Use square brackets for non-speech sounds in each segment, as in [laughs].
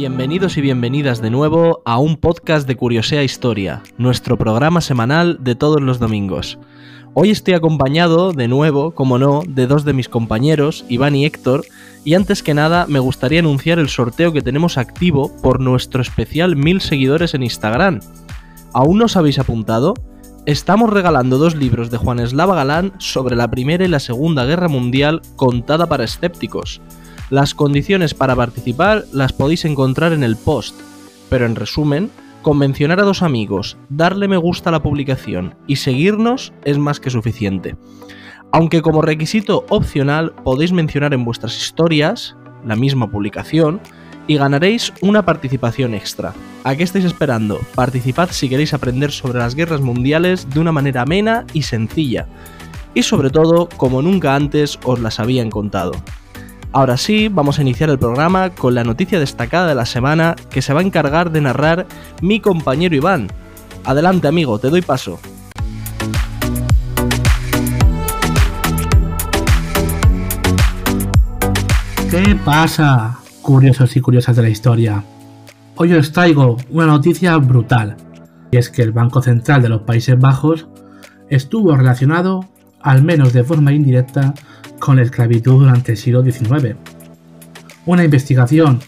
Bienvenidos y bienvenidas de nuevo a un podcast de Curiosea Historia, nuestro programa semanal de todos los domingos. Hoy estoy acompañado, de nuevo, como no, de dos de mis compañeros, Iván y Héctor, y antes que nada me gustaría anunciar el sorteo que tenemos activo por nuestro especial mil seguidores en Instagram. ¿Aún no os habéis apuntado? Estamos regalando dos libros de Juan Eslava Galán sobre la Primera y la Segunda Guerra Mundial contada para escépticos. Las condiciones para participar las podéis encontrar en el post, pero en resumen, con mencionar a dos amigos, darle me gusta a la publicación y seguirnos es más que suficiente. Aunque como requisito opcional podéis mencionar en vuestras historias la misma publicación y ganaréis una participación extra. ¿A qué estáis esperando? Participad si queréis aprender sobre las guerras mundiales de una manera amena y sencilla. Y sobre todo, como nunca antes os las habían contado. Ahora sí, vamos a iniciar el programa con la noticia destacada de la semana que se va a encargar de narrar mi compañero Iván. Adelante amigo, te doy paso. ¿Qué pasa, curiosos y curiosas de la historia? Hoy os traigo una noticia brutal, y es que el Banco Central de los Países Bajos estuvo relacionado, al menos de forma indirecta, con la esclavitud durante el siglo XIX. Una investigación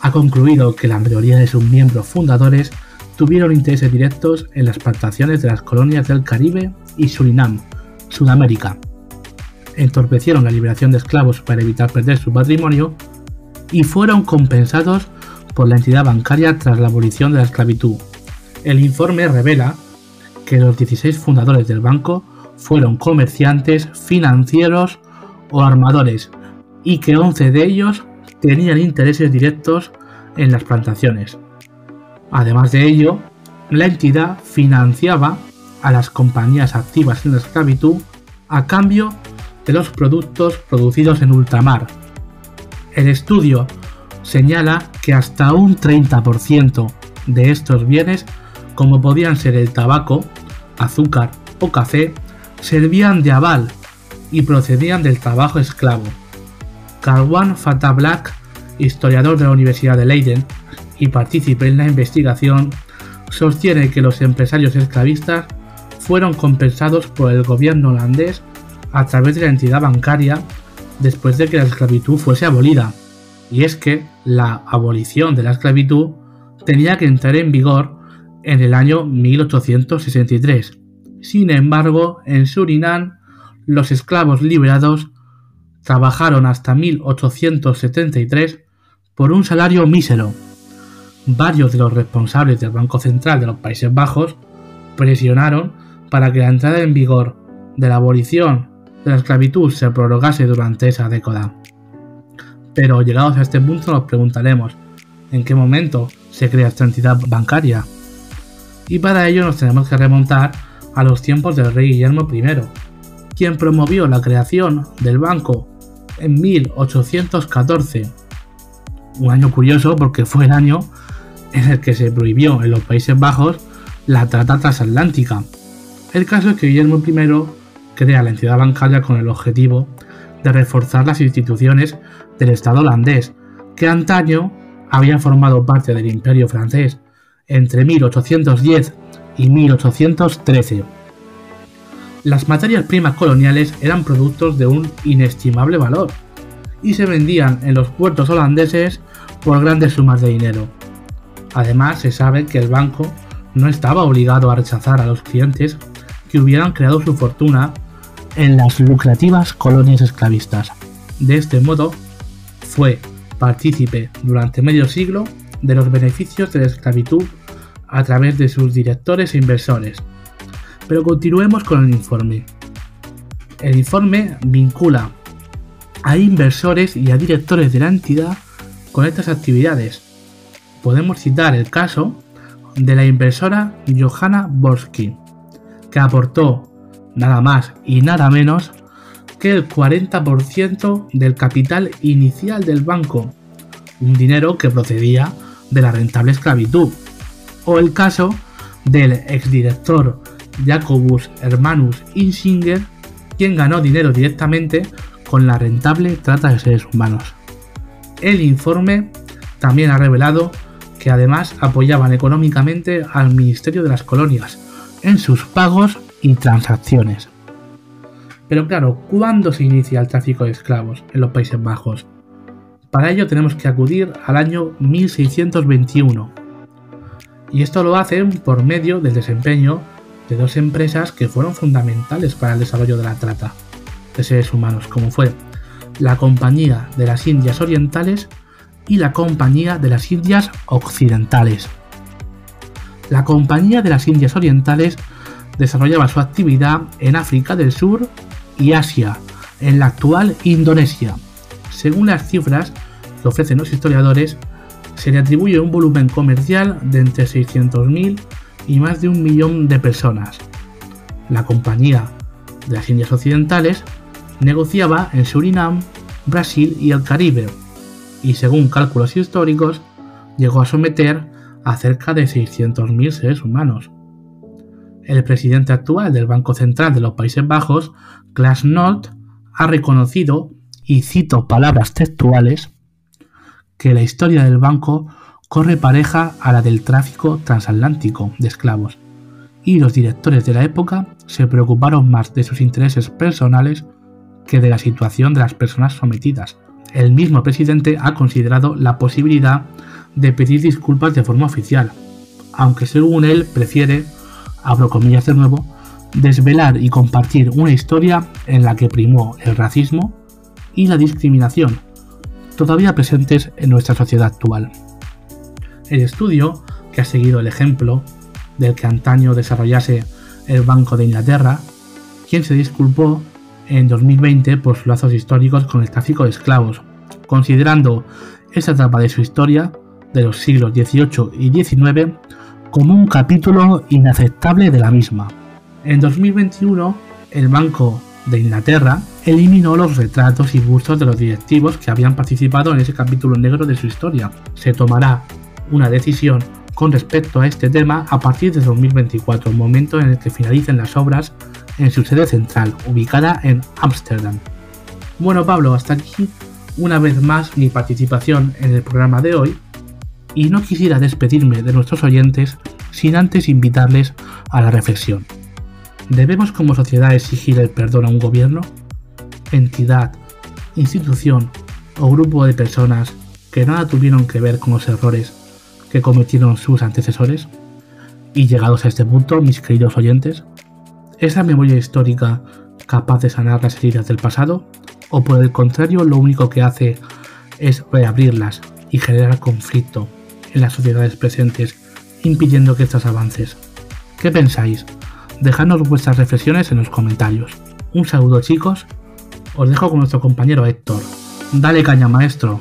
ha concluido que la mayoría de sus miembros fundadores tuvieron intereses directos en las plantaciones de las colonias del Caribe y Surinam, Sudamérica. Entorpecieron la liberación de esclavos para evitar perder su patrimonio y fueron compensados por la entidad bancaria tras la abolición de la esclavitud. El informe revela que los 16 fundadores del banco fueron comerciantes, financieros o armadores y que 11 de ellos tenían intereses directos en las plantaciones. Además de ello, la entidad financiaba a las compañías activas en la esclavitud a cambio de los productos producidos en ultramar. El estudio señala que hasta un 30% de estos bienes, como podían ser el tabaco, azúcar o café, servían de aval y procedían del trabajo esclavo. Carwan Fatah Black, historiador de la Universidad de Leiden y partícipe en la investigación, sostiene que los empresarios esclavistas fueron compensados por el gobierno holandés a través de la entidad bancaria después de que la esclavitud fuese abolida. Y es que la abolición de la esclavitud tenía que entrar en vigor en el año 1863. Sin embargo, en Surinam los esclavos liberados trabajaron hasta 1873 por un salario mísero. Varios de los responsables del Banco Central de los Países Bajos presionaron para que la entrada en vigor de la abolición de la esclavitud se prorrogase durante esa década. Pero llegados a este punto nos preguntaremos, ¿en qué momento se crea esta entidad bancaria? Y para ello nos tenemos que remontar a los tiempos del rey Guillermo I, quien promovió la creación del banco en 1814. Un año curioso porque fue el año en el que se prohibió en los Países Bajos la trata transatlántica. El caso es que Guillermo I crea la entidad bancaria con el objetivo de reforzar las instituciones del Estado holandés, que antaño había formado parte del Imperio francés entre 1810 y 1813 las materias primas coloniales eran productos de un inestimable valor y se vendían en los puertos holandeses por grandes sumas de dinero. Además, se sabe que el banco no estaba obligado a rechazar a los clientes que hubieran creado su fortuna en las lucrativas colonias esclavistas. De este modo, fue partícipe durante medio siglo de los beneficios de la esclavitud a través de sus directores e inversores, pero continuemos con el informe. El informe vincula a inversores y a directores de la entidad con estas actividades. Podemos citar el caso de la inversora Johanna Borsky, que aportó nada más y nada menos que el 40% del capital inicial del banco, un dinero que procedía de la rentable esclavitud. O el caso del exdirector Jacobus Hermanus Insinger, quien ganó dinero directamente con la rentable trata de seres humanos. El informe También ha revelado que además apoyaban económicamente al Ministerio de las Colonias en sus pagos y transacciones. Pero claro, ¿cuándo se inicia el tráfico de esclavos en los Países Bajos? Para ello tenemos que acudir al año 1621. Y esto lo hacen por medio del desempeño de dos empresas que fueron fundamentales para el desarrollo de la trata de seres humanos, como fue la Compañía de las Indias Orientales y la Compañía de las Indias Occidentales. La Compañía de las Indias Orientales desarrollaba su actividad en África del Sur y Asia, en la actual Indonesia. Según las cifras que ofrecen los historiadores, se le atribuye un volumen comercial de entre 600.000 y más de un millón de personas. La Compañía de las Indias Occidentales negociaba en Surinam, Brasil y el Caribe, y según cálculos históricos, llegó a someter a cerca de 600.000 seres humanos. El presidente actual del Banco Central de los Países Bajos, Klaas Nolt, ha reconocido, y cito palabras textuales, que la historia del banco corre pareja a la del tráfico transatlántico de esclavos, y los directores de la época se preocuparon más de sus intereses personales que de la situación de las personas sometidas. El mismo presidente ha considerado la posibilidad de pedir disculpas de forma oficial, aunque según él prefiere, abro comillas de nuevo, desvelar y compartir una historia en la que primó el racismo y la discriminación, todavía presentes en nuestra sociedad actual. El estudio, que ha seguido el ejemplo del que antaño desarrollase el Banco de Inglaterra, quien se disculpó en 2020 por sus lazos históricos con el tráfico de esclavos, considerando esa etapa de su historia, de los siglos XVIII y XIX, como un capítulo inaceptable de la misma. En 2021, el Banco de Inglaterra eliminó los retratos y bustos de los directivos que habían participado en ese capítulo negro de su historia. Se tomará una decisión con respecto a este tema a partir de 2024, momento en el que finalicen las obras en su sede central, ubicada en Ámsterdam. Bueno Pablo, hasta aquí una vez más mi participación en el programa de hoy y no quisiera despedirme de nuestros oyentes sin antes invitarles a la reflexión. ¿Debemos como sociedad exigir el perdón a un gobierno, entidad, institución o grupo de personas que nada tuvieron que ver con los errores que cometieron sus antecesores? Y llegados a este punto, mis queridos oyentes, ¿es la memoria histórica capaz de sanar las heridas del pasado? ¿O por el contrario lo único que hace es reabrirlas y generar conflicto en las sociedades presentes, impidiendo que estas avances? ¿Qué pensáis? Dejadnos vuestras reflexiones en los comentarios. Un saludo chicos, os dejo con nuestro compañero Héctor. Dale caña maestro.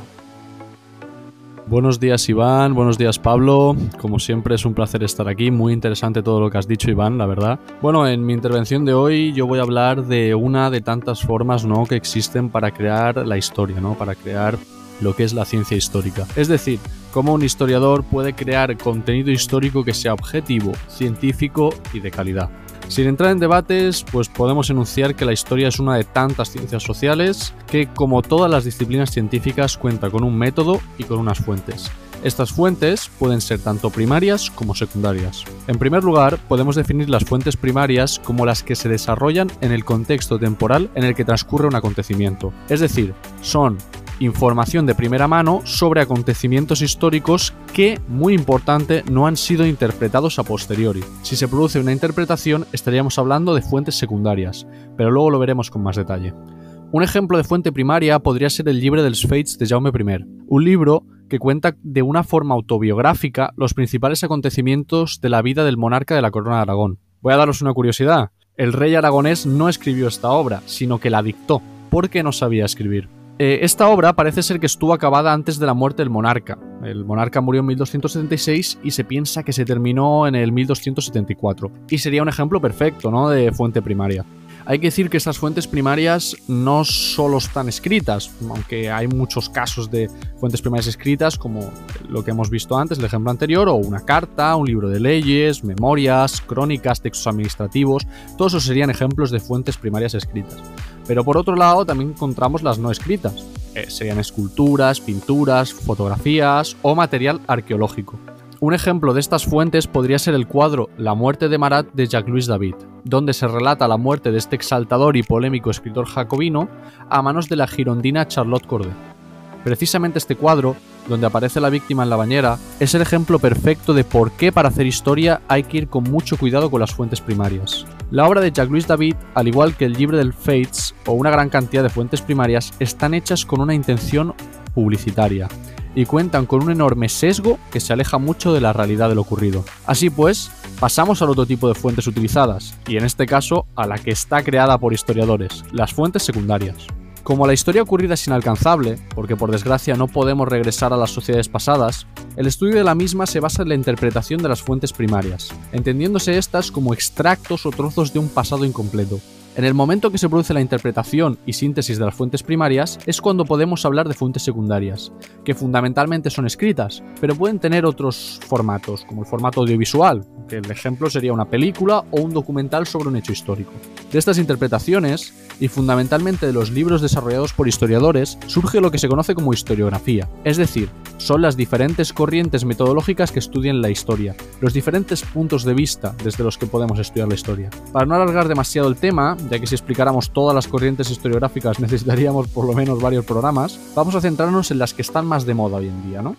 Buenos días Iván, buenos días Pablo. Como siempre es un placer estar aquí, muy interesante todo lo que has dicho Iván, la verdad. Bueno, en mi intervención de hoy yo voy a hablar de una de tantas formas ¿no? que existen para crear la historia, ¿no? para crear lo que es la ciencia histórica. Es decir, cómo un historiador puede crear contenido histórico que sea objetivo, científico y de calidad. Sin entrar en debates, pues podemos enunciar que la historia es una de tantas ciencias sociales que, como todas las disciplinas científicas, cuenta con un método y con unas fuentes. Estas fuentes pueden ser tanto primarias como secundarias. En primer lugar, podemos definir las fuentes primarias como las que se desarrollan en el contexto temporal en el que transcurre un acontecimiento. Es decir, son información de primera mano sobre acontecimientos históricos que, muy importante, no han sido interpretados a posteriori. Si se produce una interpretación, estaríamos hablando de fuentes secundarias, pero luego lo veremos con más detalle. Un ejemplo de fuente primaria podría ser el libro dels Fates de Jaume I, un libro que cuenta de una forma autobiográfica los principales acontecimientos de la vida del monarca de la corona de Aragón. Voy a daros una curiosidad. El rey aragonés no escribió esta obra, sino que la dictó, porque no sabía escribir. Eh, esta obra parece ser que estuvo acabada antes de la muerte del monarca. El monarca murió en 1276 y se piensa que se terminó en el 1274. Y sería un ejemplo perfecto ¿no? de fuente primaria. Hay que decir que estas fuentes primarias no solo están escritas, aunque hay muchos casos de fuentes primarias escritas, como lo que hemos visto antes, el ejemplo anterior, o una carta, un libro de leyes, memorias, crónicas, textos administrativos, todos esos serían ejemplos de fuentes primarias escritas. Pero por otro lado también encontramos las no escritas. Eh, serían esculturas, pinturas, fotografías o material arqueológico. Un ejemplo de estas fuentes podría ser el cuadro La muerte de Marat de Jacques-Louis David, donde se relata la muerte de este exaltador y polémico escritor jacobino a manos de la girondina Charlotte Corday. Precisamente este cuadro, donde aparece la víctima en la bañera, es el ejemplo perfecto de por qué para hacer historia hay que ir con mucho cuidado con las fuentes primarias. La obra de Jacques-Louis David, al igual que el libro del Fates o una gran cantidad de fuentes primarias, están hechas con una intención publicitaria y cuentan con un enorme sesgo que se aleja mucho de la realidad de lo ocurrido. Así pues, pasamos al otro tipo de fuentes utilizadas, y en este caso a la que está creada por historiadores, las fuentes secundarias. Como la historia ocurrida es inalcanzable, porque por desgracia no podemos regresar a las sociedades pasadas, el estudio de la misma se basa en la interpretación de las fuentes primarias, entendiéndose estas como extractos o trozos de un pasado incompleto. En el momento que se produce la interpretación y síntesis de las fuentes primarias es cuando podemos hablar de fuentes secundarias, que fundamentalmente son escritas, pero pueden tener otros formatos, como el formato audiovisual, que el ejemplo sería una película o un documental sobre un hecho histórico. De estas interpretaciones, y fundamentalmente de los libros desarrollados por historiadores, surge lo que se conoce como historiografía, es decir, son las diferentes corrientes metodológicas que estudian la historia, los diferentes puntos de vista desde los que podemos estudiar la historia. Para no alargar demasiado el tema, ya que si explicáramos todas las corrientes historiográficas [laughs] necesitaríamos por lo menos varios programas, vamos a centrarnos en las que están más de moda hoy en día, ¿no?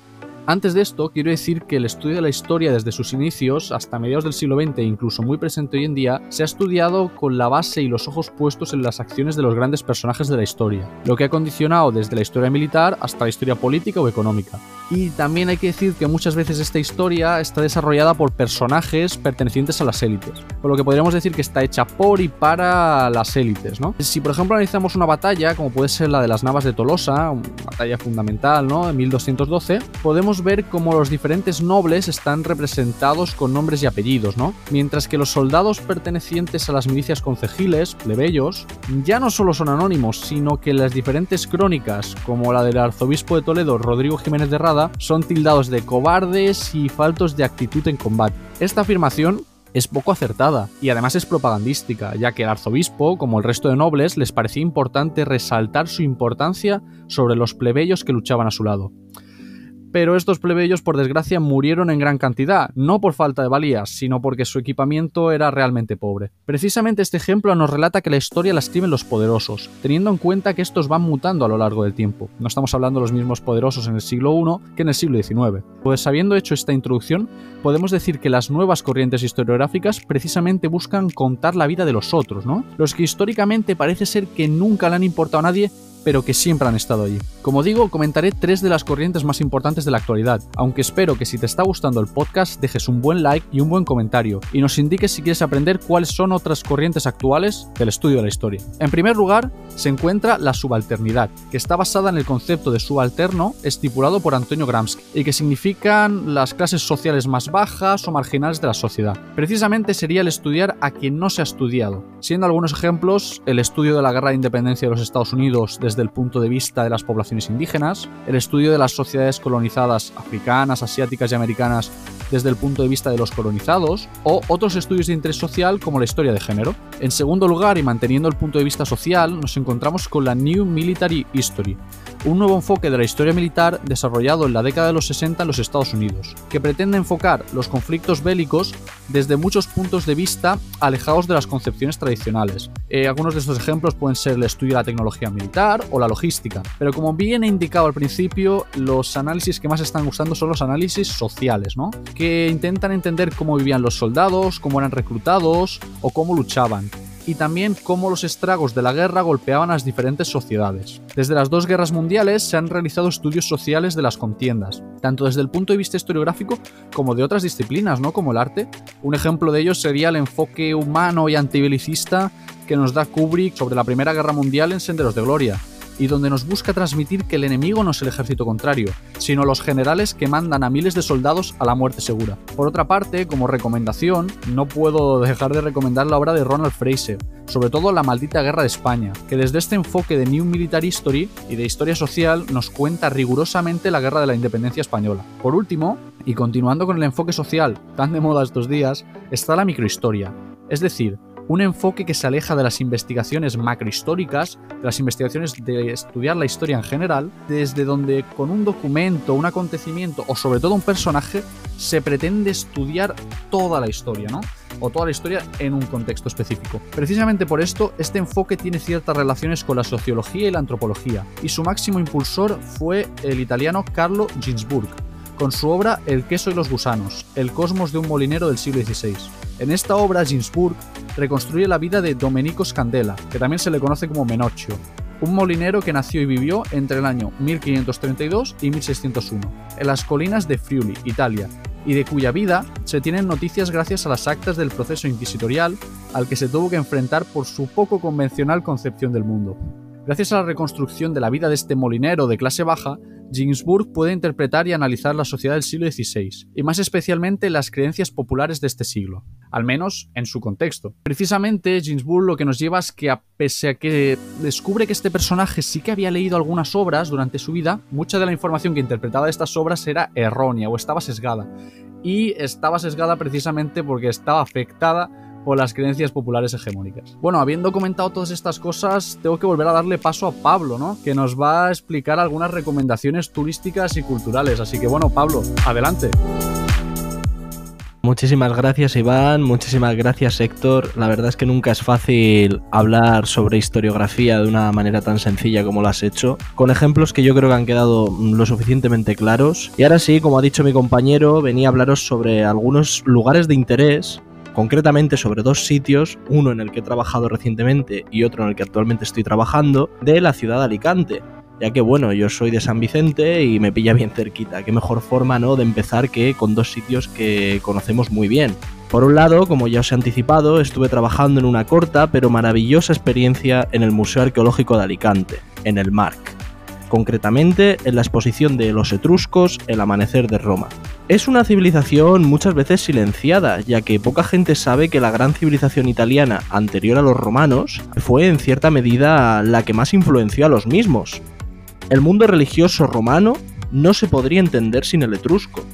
Antes de esto, quiero decir que el estudio de la historia desde sus inicios hasta mediados del siglo XX e incluso muy presente hoy en día, se ha estudiado con la base y los ojos puestos en las acciones de los grandes personajes de la historia, lo que ha condicionado desde la historia militar hasta la historia política o económica. Y también hay que decir que muchas veces esta historia está desarrollada por personajes pertenecientes a las élites, por lo que podríamos decir que está hecha por y para las élites, ¿no? Si por ejemplo analizamos una batalla, como puede ser la de las Navas de Tolosa, una batalla fundamental, ¿no? En 1212, podemos ver cómo los diferentes nobles están representados con nombres y apellidos, ¿no? Mientras que los soldados pertenecientes a las milicias concejiles, plebeyos, ya no solo son anónimos, sino que las diferentes crónicas, como la del arzobispo de Toledo, Rodrigo Jiménez de Rada, son tildados de cobardes y faltos de actitud en combate. Esta afirmación es poco acertada y además es propagandística, ya que el arzobispo, como el resto de nobles, les parecía importante resaltar su importancia sobre los plebeyos que luchaban a su lado pero estos plebeyos por desgracia murieron en gran cantidad, no por falta de valías, sino porque su equipamiento era realmente pobre. Precisamente este ejemplo nos relata que la historia la escriben los poderosos, teniendo en cuenta que estos van mutando a lo largo del tiempo. No estamos hablando de los mismos poderosos en el siglo I que en el siglo XIX. Pues habiendo hecho esta introducción, podemos decir que las nuevas corrientes historiográficas precisamente buscan contar la vida de los otros, ¿no? Los que históricamente parece ser que nunca le han importado a nadie pero que siempre han estado allí. Como digo, comentaré tres de las corrientes más importantes de la actualidad, aunque espero que si te está gustando el podcast dejes un buen like y un buen comentario, y nos indiques si quieres aprender cuáles son otras corrientes actuales del estudio de la historia. En primer lugar, se encuentra la subalternidad, que está basada en el concepto de subalterno estipulado por Antonio Gramsci, y que significan las clases sociales más bajas o marginales de la sociedad. Precisamente sería el estudiar a quien no se ha estudiado, siendo algunos ejemplos el estudio de la guerra de independencia de los Estados Unidos desde el punto de vista de las poblaciones indígenas, el estudio de las sociedades colonizadas africanas, asiáticas y americanas desde el punto de vista de los colonizados, o otros estudios de interés social como la historia de género. En segundo lugar, y manteniendo el punto de vista social, nos encontramos con la New Military History, un nuevo enfoque de la historia militar desarrollado en la década de los 60 en los Estados Unidos, que pretende enfocar los conflictos bélicos desde muchos puntos de vista alejados de las concepciones tradicionales. Eh, algunos de estos ejemplos pueden ser el estudio de la tecnología militar o la logística, pero como bien he indicado al principio, los análisis que más están usando son los análisis sociales, ¿no? que intentan entender cómo vivían los soldados, cómo eran reclutados o cómo luchaban y también cómo los estragos de la guerra golpeaban a las diferentes sociedades. Desde las dos guerras mundiales se han realizado estudios sociales de las contiendas, tanto desde el punto de vista historiográfico como de otras disciplinas, ¿no? como el arte. Un ejemplo de ello sería el enfoque humano y antibelicista que nos da Kubrick sobre la Primera Guerra Mundial en Senderos de Gloria y donde nos busca transmitir que el enemigo no es el ejército contrario, sino los generales que mandan a miles de soldados a la muerte segura. Por otra parte, como recomendación, no puedo [laughs] dejar de recomendar la obra de Ronald Fraser, sobre todo La maldita guerra de España, que desde este enfoque de New Military History y de historia social nos cuenta rigurosamente la guerra de la independencia española. Por último, y continuando con el enfoque social tan de moda estos días, está la microhistoria, es decir, un enfoque que se aleja de las investigaciones macrohistóricas, de las investigaciones de estudiar la historia en general, desde donde con un documento, un acontecimiento o sobre todo un personaje se pretende estudiar toda la historia, ¿no? o toda la historia en un contexto específico. Precisamente por esto, este enfoque tiene ciertas relaciones con la sociología y la antropología, y su máximo impulsor fue el italiano Carlo Ginzburg, con su obra El queso y los gusanos, el cosmos de un molinero del siglo XVI. En esta obra, Ginzburg reconstruye la vida de Domenico Scandella, que también se le conoce como Menocchio, un molinero que nació y vivió entre el año 1532 y 1601, en las colinas de Friuli, Italia, y de cuya vida se tienen noticias gracias a las actas del proceso inquisitorial al que se tuvo que enfrentar por su poco convencional concepción del mundo. Gracias a la reconstrucción de la vida de este molinero de clase baja, Ginsburg puede interpretar y analizar la sociedad del siglo XVI, y más especialmente las creencias populares de este siglo, al menos en su contexto. Precisamente, Ginsburg lo que nos lleva es que, a pese a que descubre que este personaje sí que había leído algunas obras durante su vida, mucha de la información que interpretaba de estas obras era errónea o estaba sesgada. Y estaba sesgada precisamente porque estaba afectada por las creencias populares hegemónicas. Bueno, habiendo comentado todas estas cosas, tengo que volver a darle paso a Pablo, ¿no? Que nos va a explicar algunas recomendaciones turísticas y culturales. Así que bueno, Pablo, adelante. Muchísimas gracias Iván, muchísimas gracias Héctor. La verdad es que nunca es fácil hablar sobre historiografía de una manera tan sencilla como lo has hecho, con ejemplos que yo creo que han quedado lo suficientemente claros. Y ahora sí, como ha dicho mi compañero, venía a hablaros sobre algunos lugares de interés concretamente sobre dos sitios, uno en el que he trabajado recientemente y otro en el que actualmente estoy trabajando, de la ciudad de Alicante. Ya que bueno, yo soy de San Vicente y me pilla bien cerquita. Qué mejor forma, ¿no?, de empezar que con dos sitios que conocemos muy bien. Por un lado, como ya os he anticipado, estuve trabajando en una corta pero maravillosa experiencia en el Museo Arqueológico de Alicante, en el MARC concretamente en la exposición de los etruscos El amanecer de Roma. Es una civilización muchas veces silenciada, ya que poca gente sabe que la gran civilización italiana anterior a los romanos fue en cierta medida la que más influenció a los mismos. El mundo religioso romano no se podría entender sin el etrusco,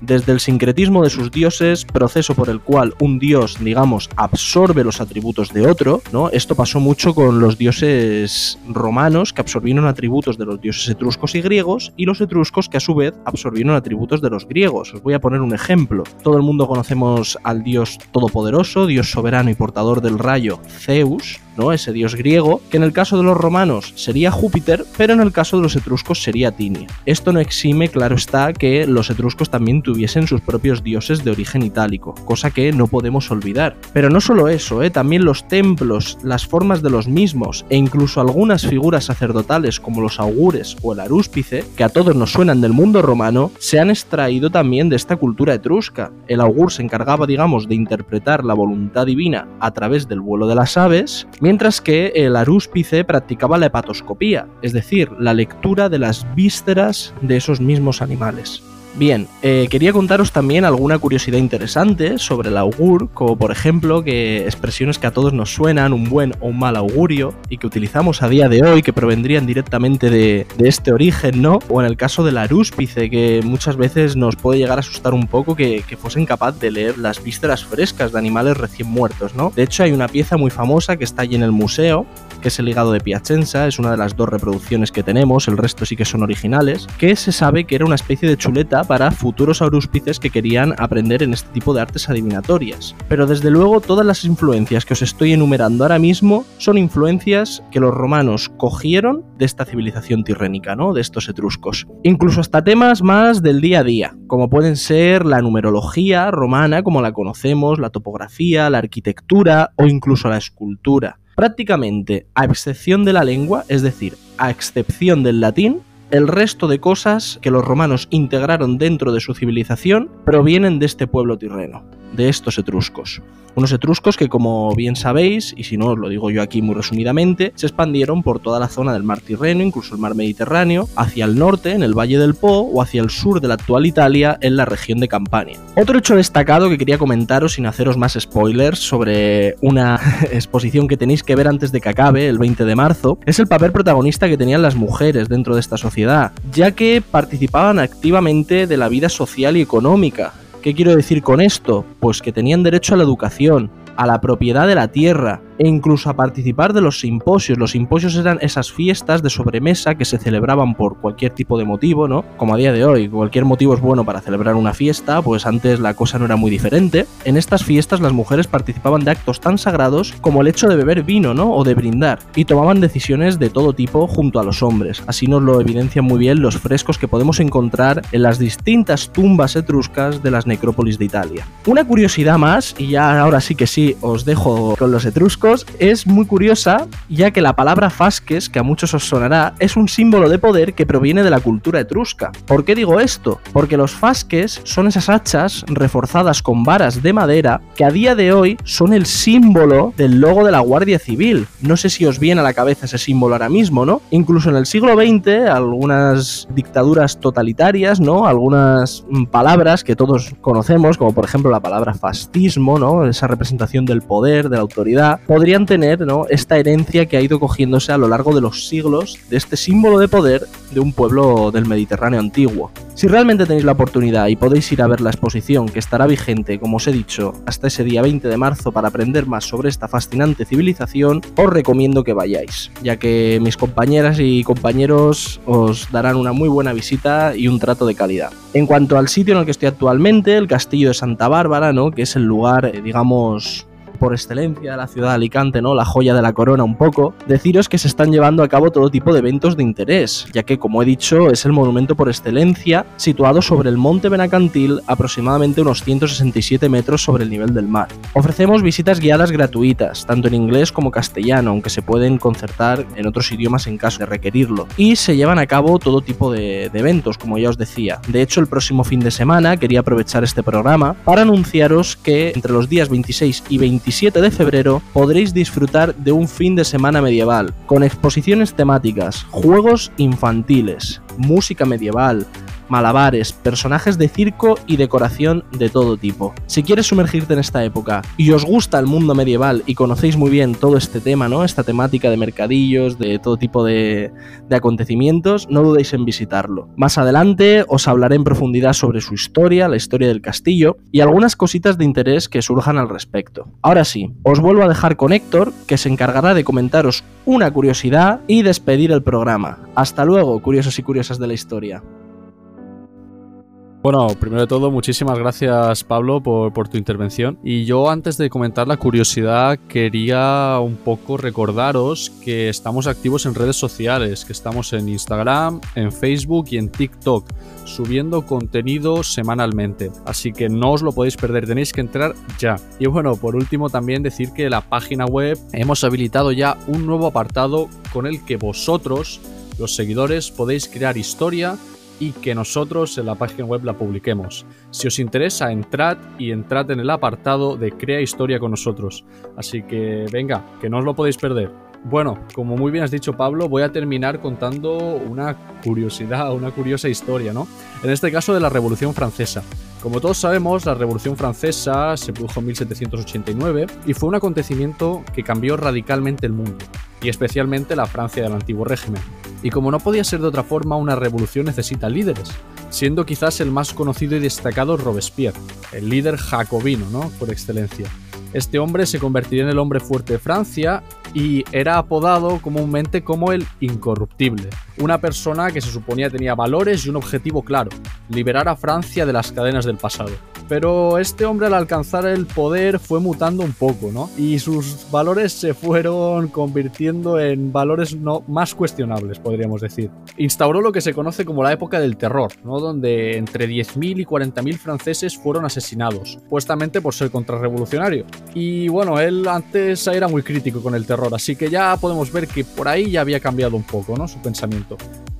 desde el sincretismo de sus dioses, proceso por el cual un dios, digamos, absorbe los atributos de otro, ¿no? Esto pasó mucho con los dioses romanos que absorbieron atributos de los dioses etruscos y griegos y los etruscos que a su vez absorbieron atributos de los griegos. Os voy a poner un ejemplo. Todo el mundo conocemos al dios todopoderoso, dios soberano y portador del rayo, Zeus, ¿no? Ese dios griego, que en el caso de los romanos sería Júpiter, pero en el caso de los etruscos sería Tinia. Esto no exime, claro está, que los etruscos también tuviesen sus propios dioses de origen itálico, cosa que no podemos olvidar. Pero no solo eso, ¿eh? también los templos, las formas de los mismos e incluso algunas figuras sacerdotales como los augures o el arúspice, que a todos nos suenan del mundo romano, se han extraído también de esta cultura etrusca. El augur se encargaba, digamos, de interpretar la voluntad divina a través del vuelo de las aves, mientras que el arúspice practicaba la hepatoscopía, es decir, la lectura de las vísceras de esos mismos animales. Bien, eh, quería contaros también alguna curiosidad interesante sobre el augur, como por ejemplo que expresiones que a todos nos suenan, un buen o un mal augurio, y que utilizamos a día de hoy, que provendrían directamente de, este origen, ¿no? O en el caso del arúspice, que muchas veces nos puede llegar a asustar un poco que, que fuesen capaz de leer las vísceras frescas de animales recién muertos, ¿no? De hecho, hay una pieza muy famosa que está allí en el museo, que es el hígado de Piacenza, es una de las dos reproducciones que tenemos, el resto sí que son originales, que se sabe que era una especie de chuleta para futuros auruspices que querían aprender en este tipo de artes adivinatorias. Pero desde luego todas las influencias que os estoy enumerando ahora mismo son influencias que los romanos cogieron de esta civilización tirrénica, ¿no? De estos etruscos. Incluso hasta temas más del día a día, como pueden ser la numerología romana como la conocemos, la topografía, la arquitectura o incluso la escultura. Prácticamente, a excepción de la lengua, es decir, a excepción del latín, el resto de cosas que los romanos integraron dentro de su civilización provienen de este pueblo tirreno de estos etruscos. Unos etruscos que, como bien sabéis, y si no os lo digo yo aquí muy resumidamente, se expandieron por toda la zona del mar Tirreno, incluso el mar Mediterráneo, hacia el norte, en el Valle del Po, o hacia el sur de la actual Italia, en la región de Campania. Otro hecho destacado que quería comentaros sin haceros más spoilers sobre una [laughs] exposición que tenéis que ver antes de que acabe, el 20 de marzo, es el papel protagonista que tenían las mujeres dentro de esta sociedad, ya que participaban activamente de la vida social y económica ¿Qué quiero decir con esto? Pues que tenían derecho a la educación, a la propiedad de la tierra e incluso a participar de los simposios. Los simposios eran esas fiestas de sobremesa que se celebraban por cualquier tipo de motivo, ¿no? Como a día de hoy, cualquier motivo es bueno para celebrar una fiesta, pues antes la cosa no era muy diferente. En estas fiestas las mujeres participaban de actos tan sagrados como el hecho de beber vino, ¿no? O de brindar, y tomaban decisiones de todo tipo junto a los hombres. Así nos lo evidencian muy bien los frescos que podemos encontrar en las distintas tumbas etruscas de las necrópolis de Italia. Una curiosidad más, y ya ahora sí que sí os dejo con los etruscos, es muy curiosa, ya que la palabra fasques, que a muchos os sonará, es un símbolo de poder que proviene de la cultura etrusca. ¿Por qué digo esto? Porque los fasques son esas hachas reforzadas con varas de madera que a día de hoy son el símbolo del logo de la Guardia Civil. No sé si os viene a la cabeza ese símbolo ahora mismo, ¿no? Incluso en el siglo XX, algunas dictaduras totalitarias, ¿no? Algunas mm, palabras que todos conocemos, como por ejemplo la palabra fascismo, ¿no? Esa representación del poder, de la autoridad, podrían tener, ¿no? Esta herencia que ha ido cogiéndose a lo largo de los siglos de este símbolo de poder de un pueblo del Mediterráneo antiguo. Si realmente tenéis la oportunidad y podéis ir a ver la exposición que estará vigente, como os he dicho, hasta ese día 20 de marzo para aprender más sobre esta fascinante civilización, os recomiendo que vayáis, ya que mis compañeras y compañeros os darán una muy buena visita y un trato de calidad. En cuanto al sitio en el que estoy actualmente, el castillo de Santa Bárbara, ¿no? que es el lugar, eh, digamos, por excelencia la ciudad de Alicante, ¿no? La joya de la corona un poco, deciros que se están llevando a cabo todo tipo de eventos de interés, ya que como he dicho es el monumento por excelencia situado sobre el monte Benacantil aproximadamente unos 167 metros sobre el nivel del mar. Ofrecemos visitas guiadas gratuitas, tanto en inglés como castellano, aunque se pueden concertar en otros idiomas en caso de requerirlo. Y se llevan a cabo todo tipo de, de eventos, como ya os decía. De hecho, el próximo fin de semana quería aprovechar este programa para anunciaros que entre los días 26 y 27 de febrero podréis disfrutar de un fin de semana medieval, con exposiciones temáticas, juegos infantiles, música medieval, malabares, personajes de circo y decoración de todo tipo. Si quieres sumergirte en esta época y os gusta el mundo medieval y conocéis muy bien todo este tema, ¿no? Esta temática de mercadillos, de todo tipo de, de acontecimientos, no dudéis en visitarlo. Más adelante os hablaré en profundidad sobre su historia, la historia del castillo y algunas cositas de interés que surjan al respecto. Ahora sí, os vuelvo a dejar con Héctor, que se encargará de comentaros una curiosidad y despedir el programa. Hasta luego, curiosos y curiosas de la historia. Bueno, primero de todo, muchísimas gracias Pablo por, tu intervención. Y yo antes de comentar la curiosidad, quería un poco recordaros que estamos activos en redes sociales, que estamos en Instagram, en Facebook y en TikTok, subiendo contenido semanalmente. Así que no os lo podéis perder, tenéis que entrar ya. Y bueno, por último también decir que la página web hemos habilitado ya un nuevo apartado con el que vosotros, los seguidores, podéis crear historia y que nosotros en la página web la publiquemos. Si os interesa, entrad y entrad en el apartado de Crea Historia con nosotros. Así que venga, que no os lo podéis perder. Bueno, como muy bien has dicho Pablo, voy a terminar contando una curiosidad, una curiosa historia, ¿no? En este caso de la Revolución Francesa. Como todos sabemos, la Revolución Francesa se produjo en 1789 y fue un acontecimiento que cambió radicalmente el mundo, y especialmente la Francia del antiguo régimen. Y como no podía ser de otra forma, una revolución necesita líderes, siendo quizás el más conocido y destacado Robespierre, el líder jacobino, ¿no? Por excelencia. Este hombre se convertiría en el hombre fuerte de Francia y era apodado comúnmente como el incorruptible, una persona que se suponía tenía valores y un objetivo claro, liberar a Francia de las cadenas del pasado. Pero este hombre al alcanzar el poder fue mutando un poco, ¿no? Y sus valores se fueron convirtiendo en valores no más cuestionables, podríamos decir. Instauró lo que se conoce como la época del terror, ¿no? Donde entre 10.000 y 40.000 franceses fueron asesinados, supuestamente por ser contrarrevolucionario. Y bueno, él antes era muy crítico con el terror, así que ya podemos ver que por ahí ya había cambiado un poco, ¿no? Su pensamiento.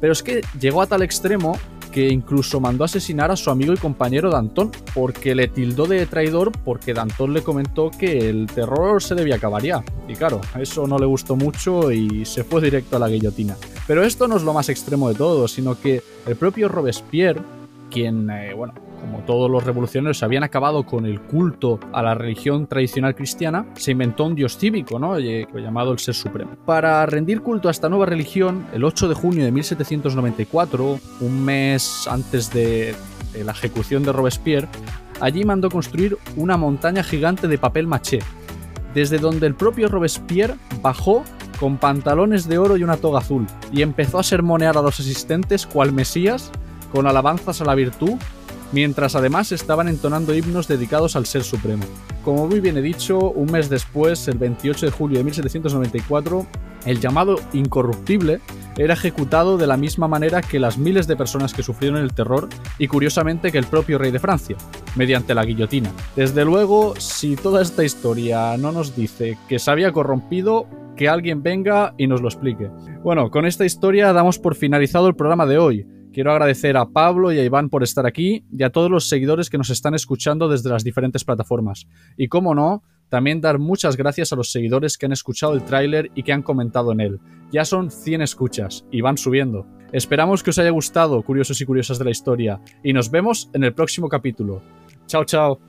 Pero es que llegó a tal extremo que incluso mandó a asesinar a su amigo y compañero Danton, porque le tildó de traidor porque Danton le comentó que el terror se debía acabar ya. Y claro, eso no le gustó mucho y se fue directo a la guillotina. Pero esto no es lo más extremo de todo, sino que el propio Robespierre, quien, eh, bueno, como todos los revolucionarios habían acabado con el culto a la religión tradicional cristiana, se inventó un dios cívico, ¿no? llamado el Ser Supremo. Para rendir culto a esta nueva religión, el 8 de junio de 1794, un mes antes de, de la ejecución de Robespierre, allí mandó construir una montaña gigante de papel maché, desde donde el propio Robespierre bajó con pantalones de oro y una toga azul, y empezó a sermonear a los asistentes cual Mesías, con alabanzas a la virtud, mientras además estaban entonando himnos dedicados al Ser Supremo. Como muy bien he dicho, un mes después, el 28 de julio de 1794, el llamado incorruptible era ejecutado de la misma manera que las miles de personas que sufrieron el terror y curiosamente que el propio rey de Francia, mediante la guillotina. Desde luego, si toda esta historia no nos dice que se había corrompido, que alguien venga y nos lo explique. Bueno, con esta historia damos por finalizado el programa de hoy. Quiero agradecer a Pablo y a Iván por estar aquí y a todos los seguidores que nos están escuchando desde las diferentes plataformas. Y como no, también dar muchas gracias a los seguidores que han escuchado el tráiler y que han comentado en él. Ya son 100 escuchas y van subiendo. Esperamos que os haya gustado, curiosos y curiosas de la historia, y nos vemos en el próximo capítulo. Chao, chao.